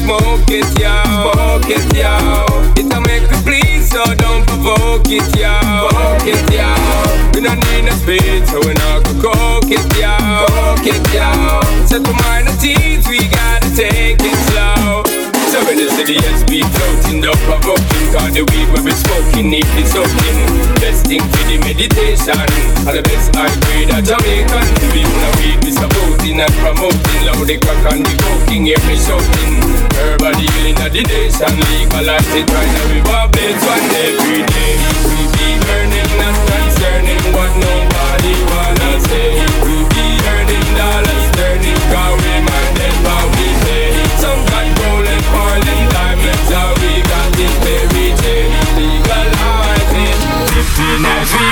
smoke it, yo. Smoke it, yo. It'll make me please, so don't provoke it, yo. Smoke it, yo. We don't need no speed, so we not go coke it, yo. Coke it, yo. Set the minor teeth, we gotta take it slow. So when you see the SB floating, don't provoking Cause the weed we be smoking, need it soaking Best thing for the meditation And the best high grade of Jamaican We wanna weed be supporting and promoting Loud the crack and the coking, hear me shouting Healing of the nation Legalize it right now, we want blades one every day We be earning, not concerning What nobody wanna say. We be earning dollars, turning Cause we minded what we pay. Some got rolling, falling diamonds How we got it very day. Legalize it Lifting as we